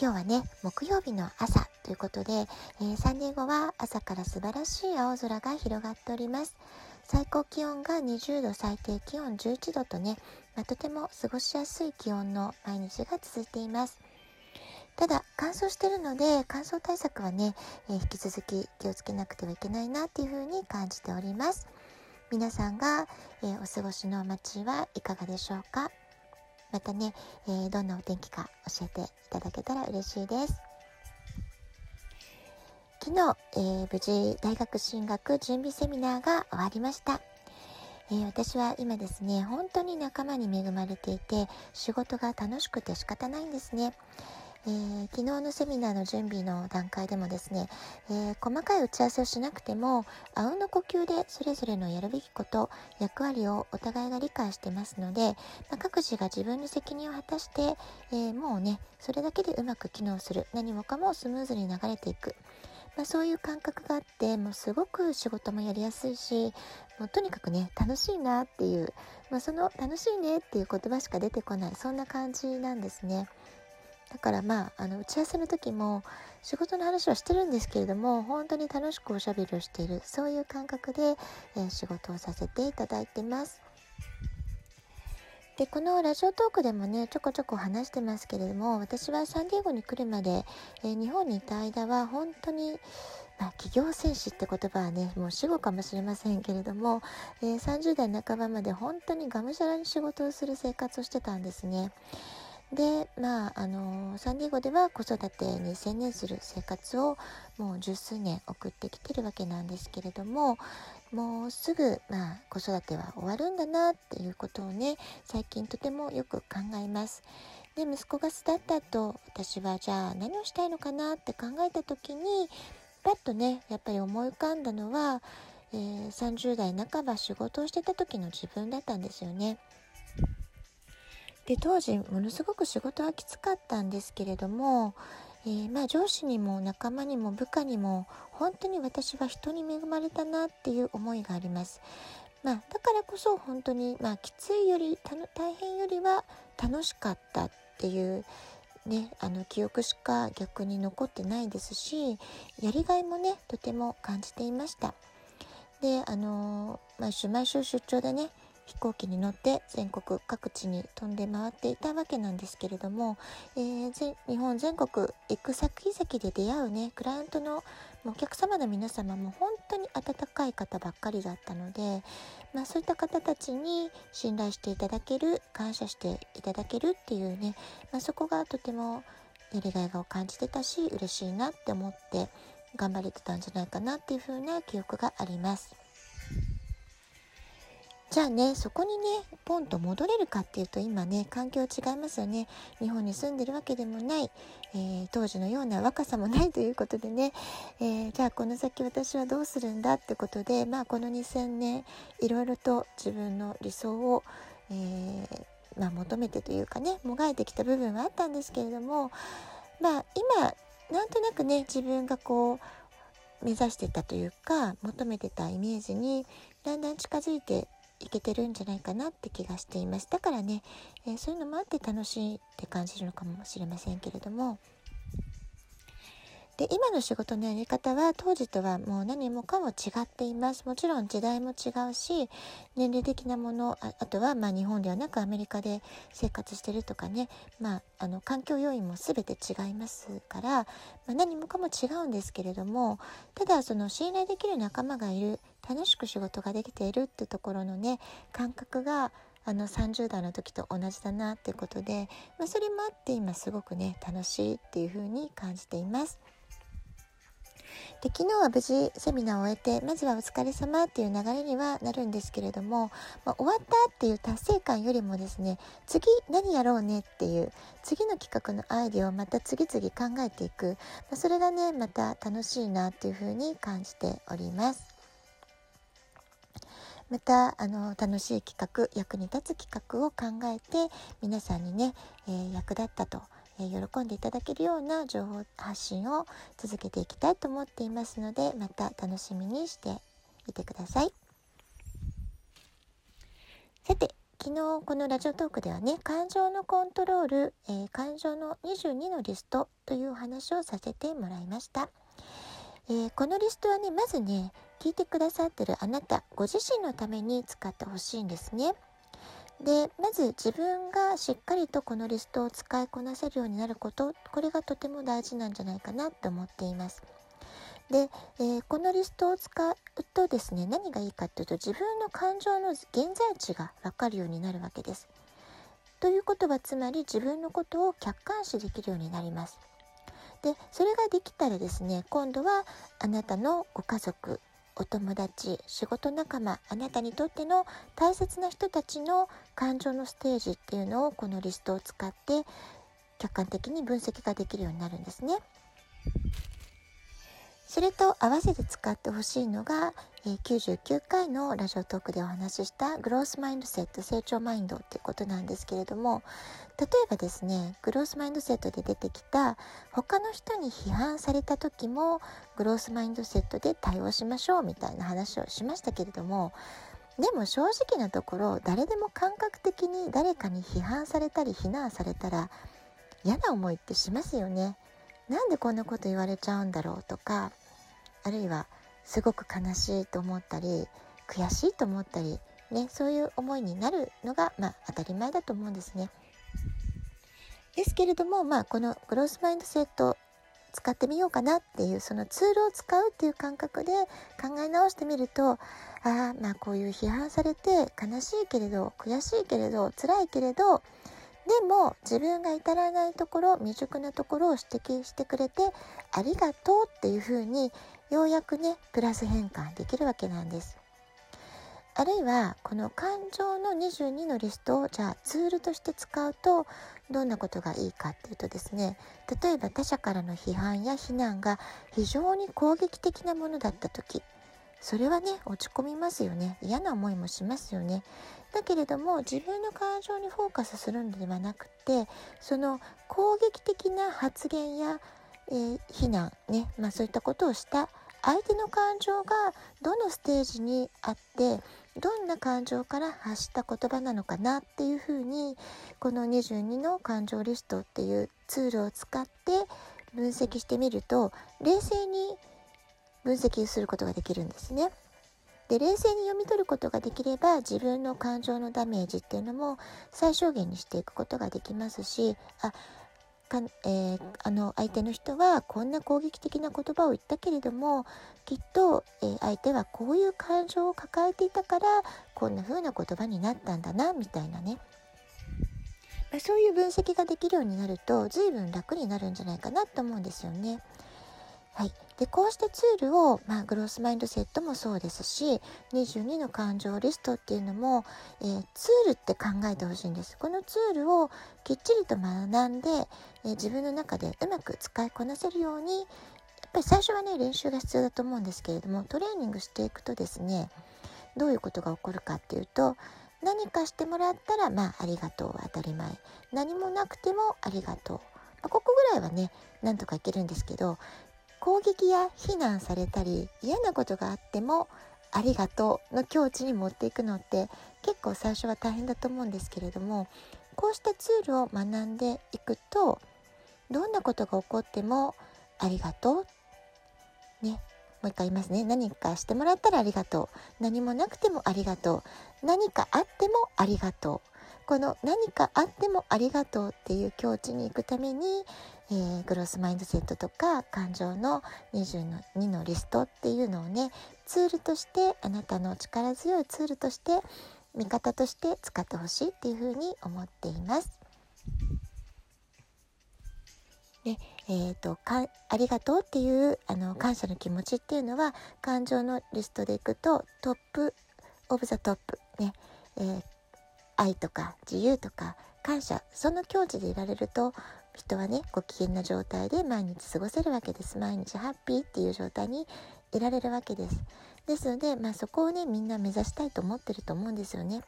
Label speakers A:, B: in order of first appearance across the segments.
A: 今日はね、木曜日の朝ということで、えー、サンディエゴは朝から素晴らしい青空が広がっております。最高気温が20度、最低気温11度とね、まあ、とても過ごしやすい気温の毎日が続いています。ただ乾燥してるので乾燥対策はね、えー、引き続き気をつけなくてはいけないなっていうふうに感じております皆さんが、えー、お過ごしの街はいかがでしょうか？またね、えー、どんなお天気か教えていただけたら嬉しいです昨日、えー、無事大学進学準備セミナーが終わりました。えー、私は今ですね、本当に仲間に恵まれていて、仕事が楽しくて仕方ないんですね。えー、昨日のセミナーの準備の段階でもですね、えー、細かい打ち合わせをしなくても、あうの呼吸でそれぞれのやるべきこと、役割をお互いが理解してますので、まあ、各自が自分の責任を果たして、えー、もうね、それだけでうまく機能する。何もかもスムーズに流れていく。まあ、そういう感覚があって、もうすごく仕事もやりやすいし、もうとにかくね、楽しいなっていう、まあ、その楽しいねっていう言葉しか出てこない、そんな感じなんですね。だからまあ、あの、打ち合わせの時も仕事の話はしてるんですけれども、本当に楽しくおしゃべりをしている、そういう感覚で、えー、仕事をさせていただいてます。で、このラジオトークでもね、ちょこちょこ話してますけれども、私はサンディエゴに来るまで、えー、日本にいた間は本当に、まあ、企業戦士って言葉はね、もう死後かもしれませんけれども、えー、30代半ばまで本当にがむしゃらに仕事をする生活をしてたんですね。で、まあ、あの、サンディエゴでは子育てに専念する生活をもう十数年送ってきてるわけなんですけれども、もうすぐ、まあ、子育ては終わるんだなっていうことをね、最近とてもよく考えます。で、息子が巣立った後、私はじゃあ何をしたいのかなって考えた時に、パッとね、やっぱり思い浮かんだのは、えー、30代半ば仕事をしてた時の自分だったんですよね。で当時ものすごく仕事はきつかったんですけれども、えー、まあ上司にも仲間にも部下にも本当に私は人に恵まれたなっていう思いがあります。まあ、だからこそ本当に、まあ、きついより大変よりは楽しかったっていうね、あの記憶しか逆に残ってないですしやりがいもねとても感じていましたであの毎週毎週出張でね飛行機に乗って全国各地に飛んで回っていたわけなんですけれども、えー、日本全国行く先々で出会うねクライアントのお客様の皆様も本当に温かい方ばっかりだったので、まあ、そういった方たちに信頼していただける感謝していただけるっていうね、まあ、そこがとてもやりがいを感じてたし嬉しいなって思って頑張れてたんじゃないかなっていう風な記憶があります。じゃあね、そこにね、ポンと戻れるかっていうと今ね、環境違いますよね。日本に住んでるわけでもない、えー、当時のような若さもないということでね、えー、じゃあこの先私はどうするんだってことで、まあこの2000年、いろいろと自分の理想を、えー、まあ求めてというかね、もがいてきた部分はあったんですけれども、まあ今、なんとなくね、自分がこう、目指してたというか求めてたイメージにだんだん近づいていけてるんじゃないかなって気がしています。だからね、えー、そういうのもあって楽しいって感じるのかもしれませんけれども、で、今の仕事のやり方は当時とはもう何もかも違っています。もちろん時代も違うし、年齢的なもの、あとはま日本ではなくアメリカで生活してるとかね、まあ、あの、環境要因も全て違いますから、まあ、何もかも違うんですけれども、ただその信頼できる仲間がいる、楽しく仕事ができているってところのね、感覚が、あの30代の時と同じだなっていうことで、まあ、それもあって今すごくね楽しいっていう風に感じています。で昨日は無事セミナーを終えてまずはお疲れ様っていう流れにはなるんですけれども、まあ、終わったっていう達成感よりもですね次何やろうねっていう次の企画のアイデアをまた次々考えていく、まあ、それがねまた楽しいなっていうふうに感じております。またあの楽しい企画役に立つ企画を考えて皆さんにね、えー、役立ったとえ喜んでいただけるような情報発信を続けていきたいと思っていますのでまた楽しみにしていてください。さて昨日このラジオトークではね感情のコントロール、えー、感情の22のリストというお話をさせてもらいました、えー、このリストはねまずね聞いてくださってるあなたご自身のために使ってほしいんですね。でまず自分がしっかりとこのリストを使いこなせるようになることこれがとても大事なんじゃないかなと思っています。で、えー、このリストを使うとですね何がいいかっていうと自分の感情の現在地が分かるようになるわけです。ということはつまり自分のことを客観視できるようになります。でそれができたらですね今度はあなたのご家族お友達仕事仲間あなたにとっての大切な人たちの感情のステージっていうのをこのリストを使って客観的に分析ができるようになるんですね。それと合わせて使ってほしいのが、え99回のラジオトークでお話ししたグロースマインドセット成長マインドっていうことなんですけれども例えばですねグロースマインドセットで出てきた他の人に批判された時もグロースマインドセットで対応しましょうみたいな話をしましたけれどもでも正直なところ誰でも感覚的に誰かに批判されたり非難されたら嫌な思いってしますよね。なんでこんなこと言われちゃうんだろうとかあるいはすごく悲しいと思ったり悔しいと思ったり、ね、そういう思いになるのが、まあ、当たり前だと思うんですね。ですけれども、まあ、このグロースマインドセット使ってみようかなっていうそのツールを使うっていう感覚で考え直してみるとああまあこういう批判されて悲しいけれど悔しいけれど辛いけれどでも自分が至らないところ未熟なところを指摘してくれてありがとうっていうふうにようやくねプラス変換できるわけなんです。あるいはこの感情の22のリストをじゃあツールとして使うとどんなことがいいかっていうとですね例えば他者からの批判や非難が非常に攻撃的なものだった時それはね落ち込みますよね嫌な思いもしますよねだけれども自分の感情にフォーカスするのではなくてその攻撃的な発言や、えー、非難ね、まあ、そういったことをした相手の感情がどのステージにあってどんな感情から発した言葉なのかなっていうふうにこの22の感情リストっていうツールを使って分析してみると冷静に分析することができるんですね。で冷静に読み取ることができれば自分の感情のダメージっていうのも最小限にしていくことができますしあか、えー、あの相手の人はこんな攻撃的な言葉を言ったけれどもきっと、えー、相手はこういう感情を抱えていたからこんな風な言葉になったんだなみたいなね、まあ、そういう分析ができるようになると随分楽になるんじゃないかなと思うんですよね。はい、でこうしたツールを、まあ、グロースマインドセットもそうですし22の感情リストっていうのも、えー、ツールって考えてほしいんです。このツールをきっちりと学んで、えー、自分の中でうまく使いこなせるようにやっぱり最初はね練習が必要だと思うんですけれどもトレーニングしていくとですねどういうことが起こるかっていうと何かしてもらったらまあありがとうは当たり前。何もなくてもありがとう、ま、ここぐらいはねなんとかいけるんですけど攻撃や非難されたり嫌なことがあってもありがとうの境地に持っていくのって結構最初は大変だと思うんですけれどもこうしたツールを学んでいくとどんなことが起こってもありがとうね。もう一回言いますね。何かしてもらったらありがとう。何もなくてもありがとう。何かあってもありがとう。この何かあってもありがとうっていう境地に行くために、えー、グロスマインドセットとか感情の22のリストっていうのをねツールとしてあなたの力強いツールとして味方として使ってほしいっていうふうに思っています。ねえーと、かありがとうっていうあの感謝の気持ちっていうのは感情のリストでいくと top of the top ね、えー、愛とか自由とか感謝その境地でいられると人はねご機嫌な状態で毎日過ごせるわけです。毎日ハッピーっていう状態にいられるわけです。ですので、まあ、そこをねみんな目指したいと思ってると思うんですよね。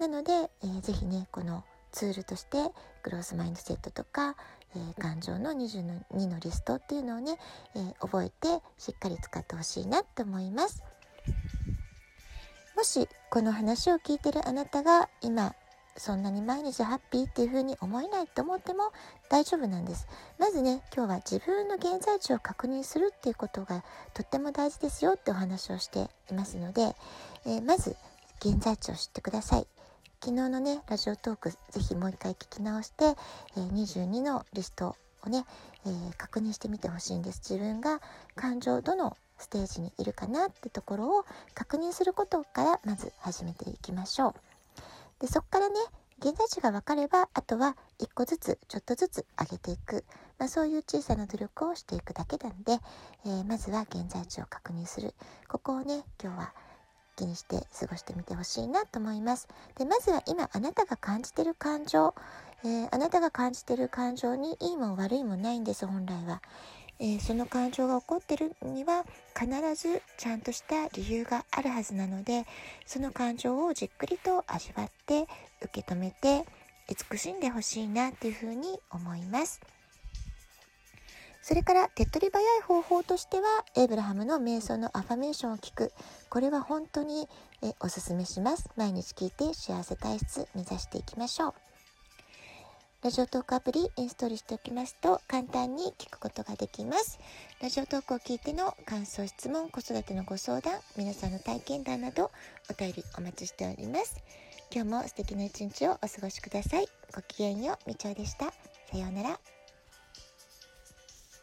A: なので、えー、ぜひねこのツールとしてグロースマインドセットとか、えー、感情の22のリストっていうのをね、えー、覚えてしっかり使ってほしいなと思います。もしこの話を聞いてるあなたが今そんなに毎日ハッピーっていう風に思えないと思っても大丈夫なんです。まずね今日は自分の現在地を確認するっていうことがとっても大事ですよってお話をしていますので、えー、まず現在地を知ってください。昨日のねラジオトークぜひもう一回聞き直して、えー、22のリストをね、えー、確認してみてほしいんです。自分が感情どのステージにいるかなってところを確認することからまず始めていきましょう。でそこからね現在地が分かればあとは1個ずつちょっとずつ上げていく、まあ、そういう小さな努力をしていくだけなんで、えー、まずは現在地を確認する。ここをね今日は気にして過ごしてみてほしいなと思います。でまずは今あなたが感じてる感情、えー、あなたが感じてる感情にいいも悪いもないんです本来は、えー、その感情が起こってるには必ずちゃんとした理由があるはずなのでその感情をじっくりと味わって受け止めて慈しんでほしいなっていうふうに思います。それから手っ取り早い方法としてはエイブラハムの瞑想のアファメーションを聞く。これは本当にえおすすめします。毎日聞いて幸せ体質目指していきましょう。ラジオトークアプリインストールしておきますと簡単に聞くことができます。ラジオトークを聞いての感想、質問、子育てのご相談、皆さんの体験談などお便りお待ちしております。今日も素敵な一日をお過ごしください。ごきげんよう、みちおでした。さようなら。